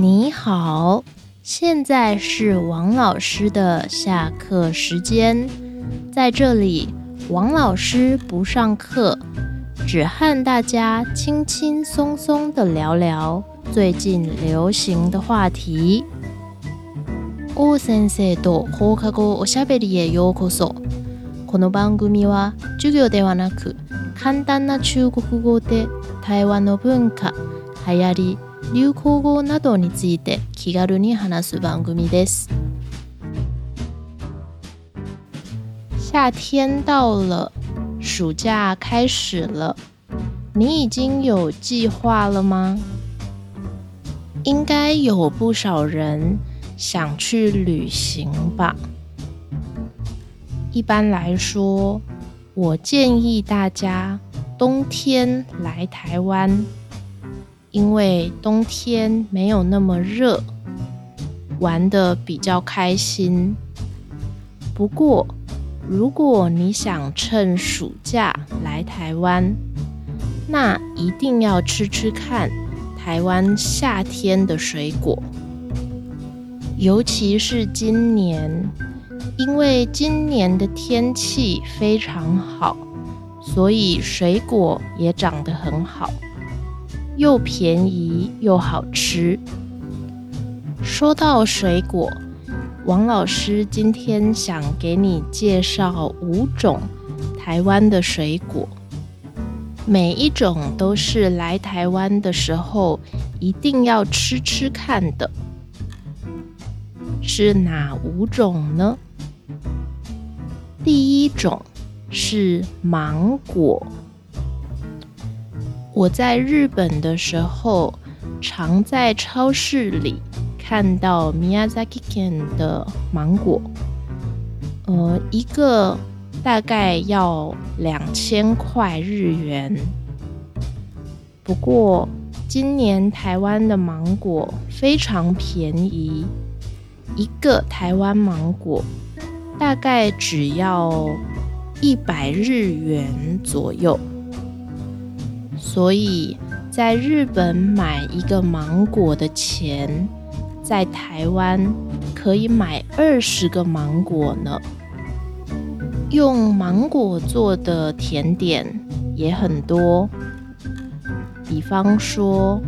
你好，现在是王老师的下课时间，在这里，王老师不上课，只和大家轻轻松松的聊聊最近流行的话题。王先生と中国語おしゃべりへようこそ。この番組は授業ではなく、簡単な中国語で台湾の文化、流行。流行語どについて気軽に話す番組です。夏天到了，暑假开始了。你已经有计划了吗？应该有不少人想去旅行吧。一般来说，我建议大家冬天来台湾因为冬天没有那么热，玩的比较开心。不过，如果你想趁暑假来台湾，那一定要吃吃看台湾夏天的水果，尤其是今年，因为今年的天气非常好，所以水果也长得很好。又便宜又好吃。说到水果，王老师今天想给你介绍五种台湾的水果，每一种都是来台湾的时候一定要吃吃看的。是哪五种呢？第一种是芒果。我在日本的时候，常在超市里看到 Miyazaki Ken 的芒果，呃，一个大概要两千块日元。不过今年台湾的芒果非常便宜，一个台湾芒果大概只要一百日元左右。所以在日本买一个芒果的钱，在台湾可以买二十个芒果呢。用芒果做的甜点也很多，比方说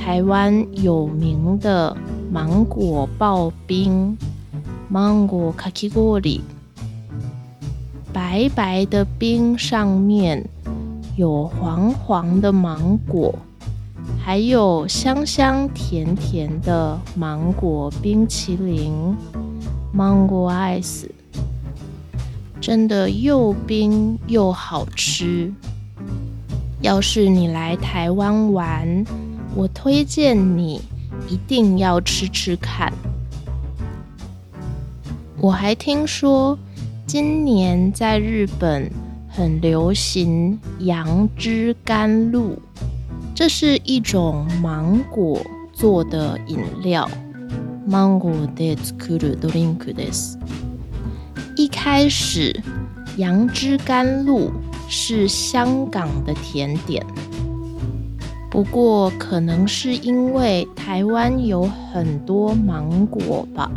台湾有名的芒果刨冰（芒果カキ里，白白的冰上面。有黄黄的芒果，还有香香甜甜的芒果冰淇淋，芒果 ice，真的又冰又好吃。要是你来台湾玩，我推荐你一定要吃吃看。我还听说今年在日本。很流行杨枝甘露，这是一种芒果做的饮料。芒果的 scoo do d r i n s 一开始，杨枝甘露是香港的甜点，不过可能是因为台湾有很多芒果吧，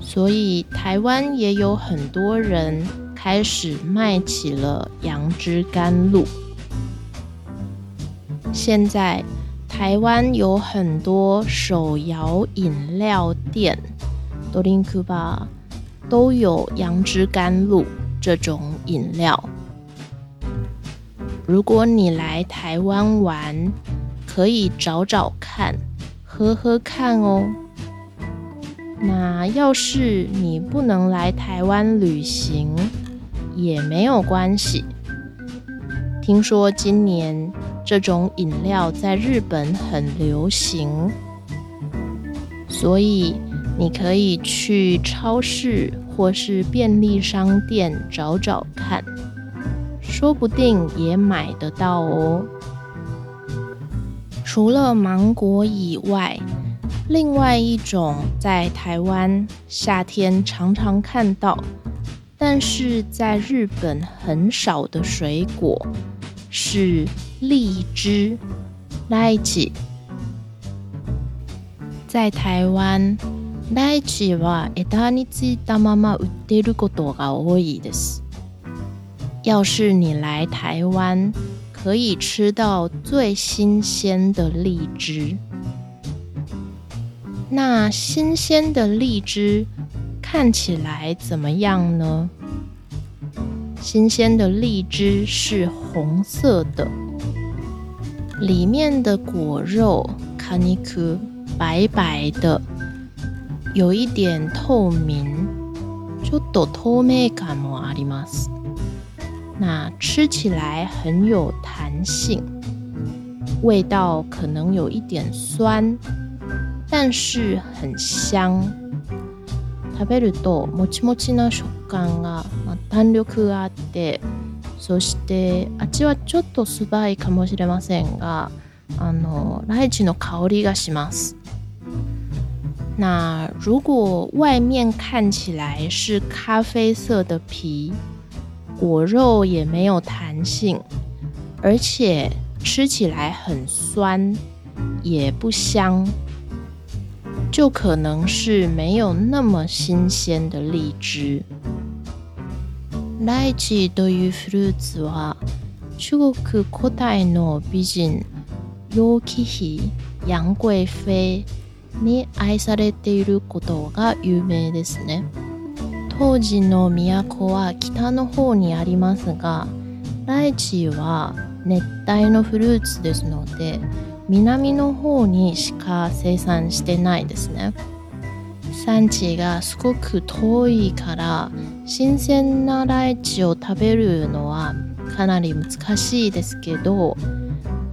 所以台湾也有很多人。开始卖起了杨枝甘露。现在台湾有很多手摇饮料店，多林库吧都有杨枝甘露这种饮料。如果你来台湾玩，可以找找看，喝喝看哦。那要是你不能来台湾旅行，也没有关系。听说今年这种饮料在日本很流行，所以你可以去超市或是便利商店找找看，说不定也买得到哦。除了芒果以外，另外一种在台湾夏天常常看到。但是在日本很少的水果是荔枝，在台湾，荔枝は枝についたまま売っていることが多いです。要是你来台湾，可以吃到最新鲜的荔枝。那新鲜的荔枝。看起来怎么样呢？新鲜的荔枝是红色的，里面的果肉看 a n 白白的，有一点透明，就ょっと o me kamo a 那吃起来很有弹性，味道可能有一点酸，但是很香。食べるともちもちな食感が、まあ、弾力があってそして味はちょっと素早いかもしれませんがあのライチの香りがします。那如果外面看起来是咖啡色的皮，果肉也没有弹性，而且吃起来很酸，也不香。就可能是没有那么新鲜的荔枝。ライチというフルーツは中国古代の美人楊貴妃、楊貴妃に愛されていることが有名ですね。当時の都は北の方にありますが、ライチは熱帯のフルーツですので、南の方にしか生産してないですね産地がすごく遠いから新鮮なライチを食べるのはかなり難しいですけど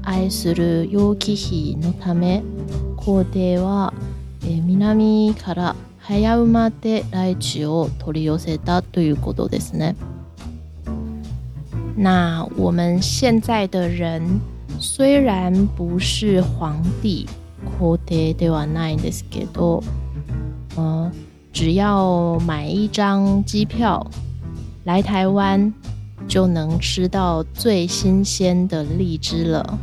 愛する楊貴妃のため皇帝は、え南から早馬でライチを取り寄せたということですね。那我们现在的人虽然不是皇帝皇帝ではないですけど、嗯，只要买一张机票来台湾，就能吃到最新鲜的荔枝了。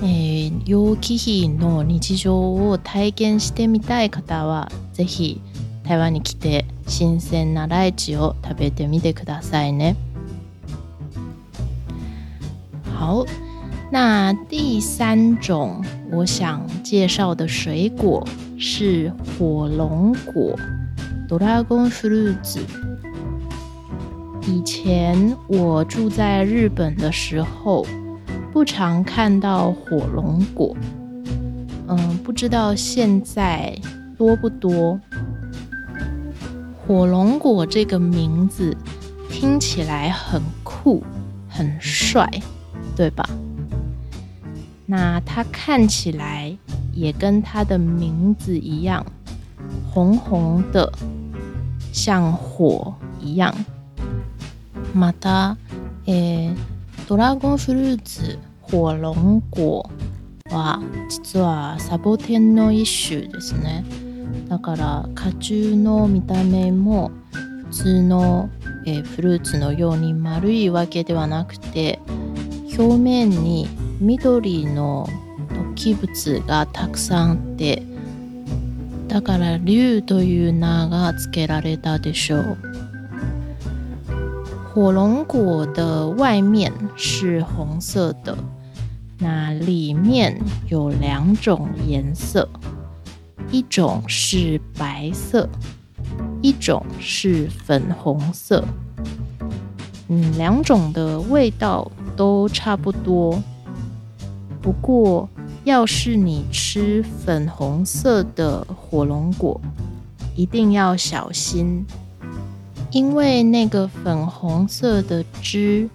えー、陽気比の日常を体験してみたい方はぜひ台湾に来て新鮮なライチを食べてみてくださいね。好，那第三种我想介绍的水果是火龙果，Doraemon f r u i t 以前我住在日本的时候，不常看到火龙果。嗯，不知道现在多不多。火龙果这个名字听起来很酷，很帅。对吧？那它看起来也跟它的名字一样，红红的，像火一样。また、えドラゴンフルーツ、火龙果は実はサボテンの一種ですね。だから果汁の見た目も普通の、えー、フルーツのように丸いわけではなくて。表面に緑の突起物がたくさんあって、だから龍という名がつけられたでしょう。火龙果的外面是红色的，那里面有两种颜色，一种是白色，一种是粉红色。嗯，两种的味道。都差不多。不过，要是你吃粉红色的火龙果，一定要小心，因为那个粉红色的汁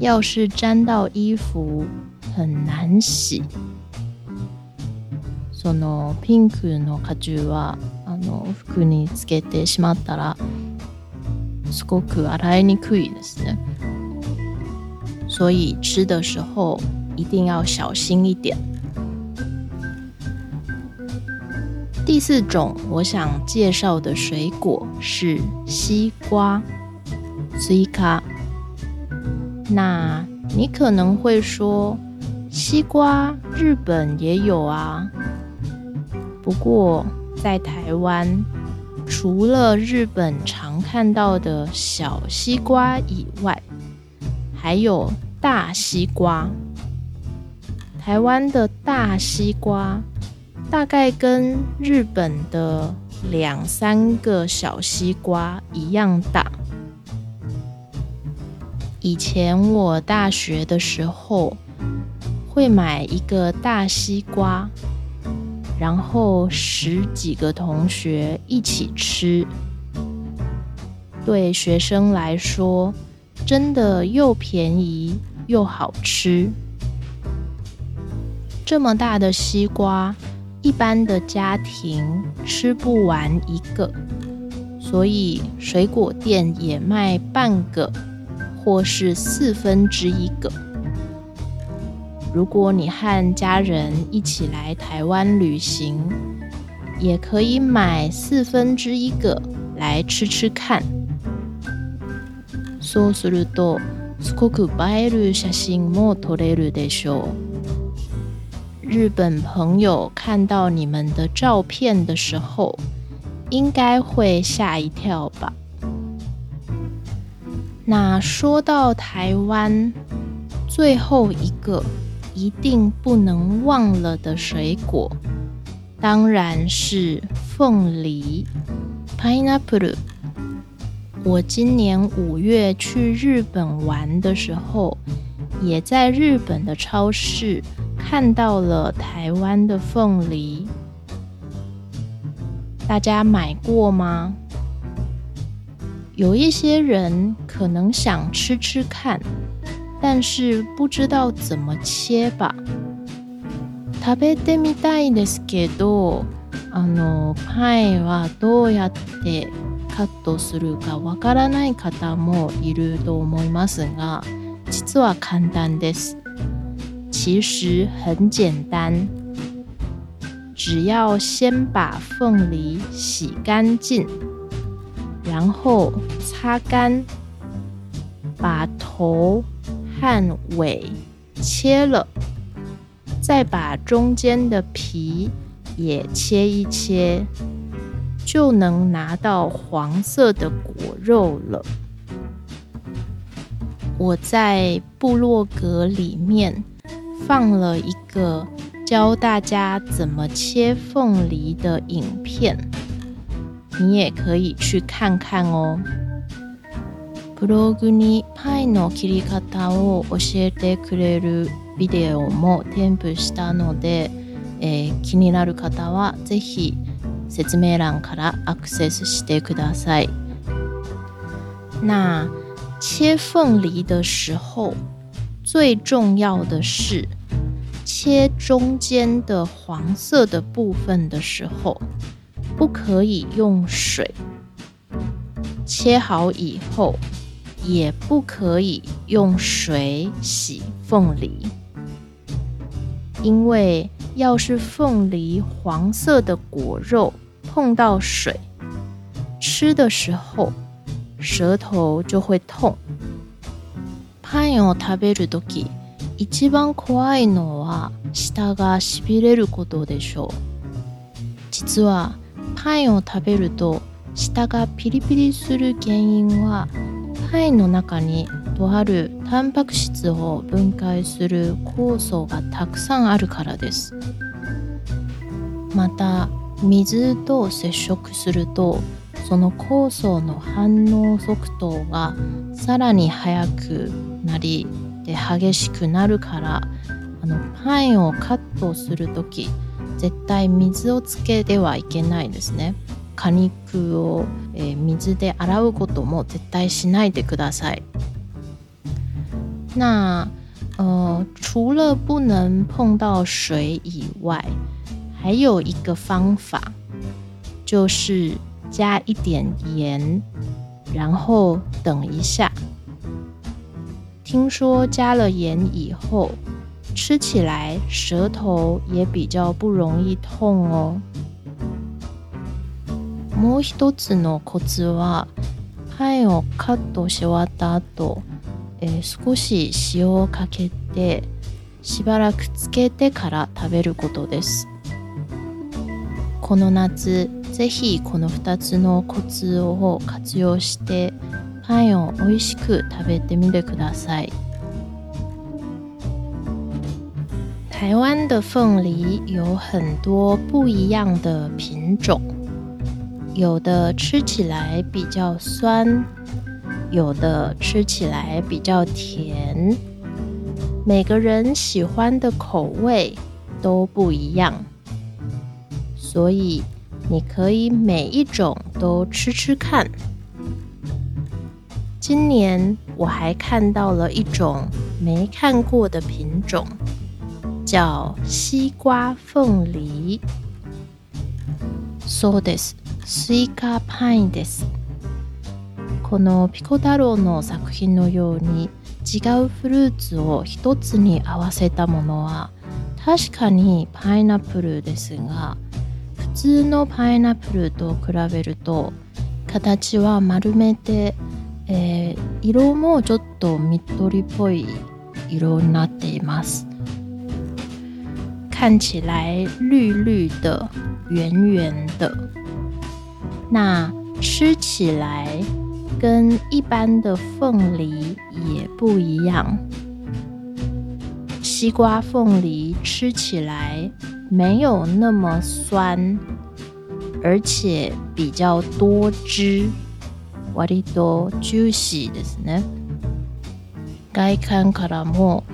要是沾到衣服，很難洗。そのピンクの果汁はあの服につけてしまったらすごく洗いにくいですね。所以吃的时候一定要小心一点。第四种我想介绍的水果是西瓜，西瓜。那你可能会说，西瓜日本也有啊。不过在台湾，除了日本常看到的小西瓜以外，还有。大西瓜，台湾的大西瓜大概跟日本的两三个小西瓜一样大。以前我大学的时候会买一个大西瓜，然后十几个同学一起吃。对学生来说，真的又便宜。又好吃，这么大的西瓜，一般的家庭吃不完一个，所以水果店也卖半个或是四分之一个。如果你和家人一起来台湾旅行，也可以买四分之一个来吃吃看。说す绿豆。Skuku bilu shaxin m 日本朋友看到你们的照片的时候，应该会吓一跳吧？那说到台湾，最后一个一定不能忘了的水果，当然是凤梨 （pineapple）。我今年五月去日本玩的时候，也在日本的超市看到了台湾的凤梨。大家买过吗？有一些人可能想吃吃看，但是不知道怎么切吧。べてみたいですけど、あの、パイはどうやって？カットするかわからない方もいると思いますが、実は簡単です。其实很简单，只要先把凤梨洗干净，然后擦干，把头和尾切了，再把中间的皮也切一切。就能拿到黄色的果肉了。我在部落格里面放了一个教大家怎么切凤梨的影片，你也可以去看看哦。ブログにパイの切り方を教えてくれるビデオも添付したので、気になる方はぜひ。説明欄からアクセスしてください。那切凤梨的時候，最重要的是切中間的黃色的部分的時候，不可以用水切好以後，也不可以用水洗鳳梨，因為要是鳳梨黃色的果肉。碰到水，吃的时候舌头就会痛。パンを食べるとき、一番怖いのは舌がしびれることでしょう。実はパンを食べると舌がピリピリする原因はパイの中にとあるタンパク質を分解する酵素がたくさんあるからですまた水と接触するとその酵素の反応速度がさらに速くなりで激しくなるからあのパインをカットする時絶対水をつけてはいけないですね果肉を、えー、水で洗うことも絶対しないでください那呃除了不能碰到水以外还有一个方法，就是加一点盐，然后等一下。听说加了盐以后，吃起来舌头也比较不容易痛哦。もう一つのコツは、パンをカットし終わった後、えー、少し塩をかけて、しばらくつけてから食べることです。この夏、ぜひこの2つのコツを活用してパンを美味しく食べてみてください。台湾的凤梨有很多不一样的品种，有的吃起来比较酸，有的吃起来比较甜，每个人喜欢的口味都不一样。所以你可以每一种都吃吃看。今年我还看到了一种没看过的品种，叫西瓜凤梨。そうです。スイカパインです。このピコ太郎の作品のように違うフルーツを一つに合わせたものは確かにパイナップルですが普通のパイナップルと比べると形は丸めて、えー、色もちょっと緑っぽい色になっています看起来绿绿的圆圆的那吃起来跟一般的凤梨也不一样西瓜凤梨吃起来没有那么酸，而且比较多汁。割とジューシーですね。外観からも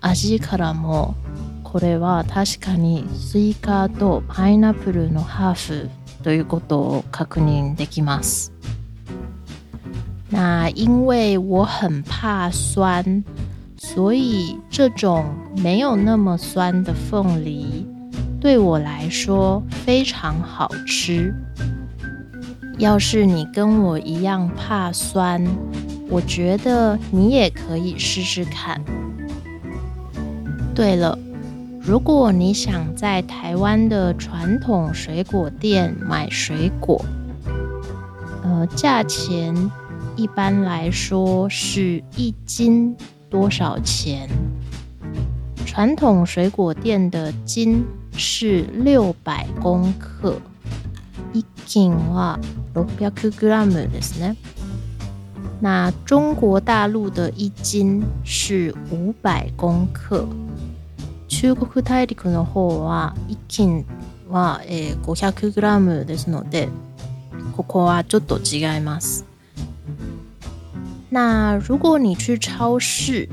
味からもこれは確かにスイカとパイナップルのハーフということを確認できます。那因为我很怕酸，所以这种没有那么酸的凤梨。对我来说非常好吃。要是你跟我一样怕酸，我觉得你也可以试试看。对了，如果你想在台湾的传统水果店买水果，呃，价钱一般来说是一斤多少钱？传统水果店的斤。是六百公克。一斤は六百0グラムですね。那中国大陆的一斤是五百公克。中国大陸の方は一斤は、五百500グラムですので、ここはちょっと違います。那如果你去超市，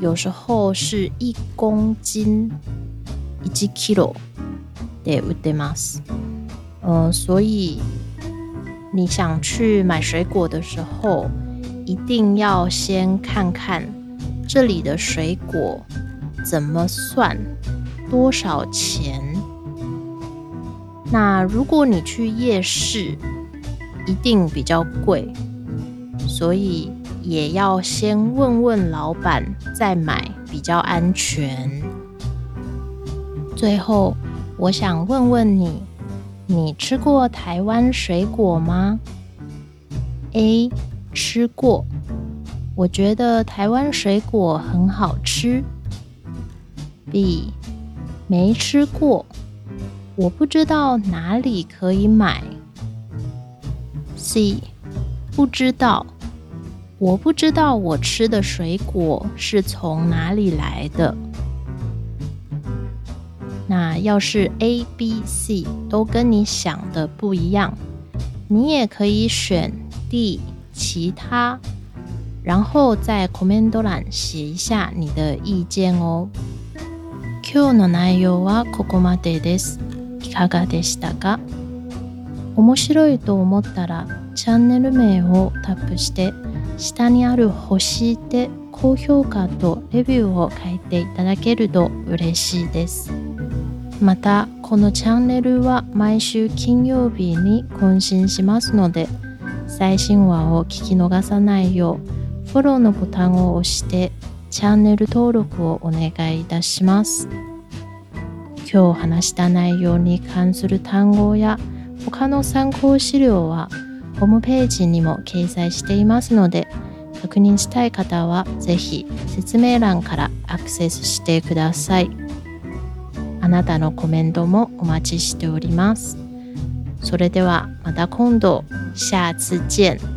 有时候是一公斤 kilo，对，为 de m a s 呃，所以你想去买水果的时候，一定要先看看这里的水果怎么算多少钱。那如果你去夜市，一定比较贵，所以也要先问问老板再买，比较安全。最后，我想问问你：你吃过台湾水果吗？A. 吃过，我觉得台湾水果很好吃。B. 没吃过，我不知道哪里可以买。C. 不知道，我不知道我吃的水果是从哪里来的。那要是 A、B、C 都跟你想的不一样，你也可以选 D 其他，然后在 comment 欄写一下你的意见哦。今日の内容はここまでです。いかがでしたか？面白いと思ったらチャンネル名をタップして下にある星で高評価とレビューを書いていただけると嬉しいです。またこのチャンネルは毎週金曜日に更新しますので最新話を聞き逃さないようフォローのボタンを押してチャンネル登録をお願いいたします今日話した内容に関する単語や他の参考資料はホームページにも掲載していますので確認したい方は是非説明欄からアクセスしてください。あなたのコメントもお待ちしております。それではまた今度、下次见。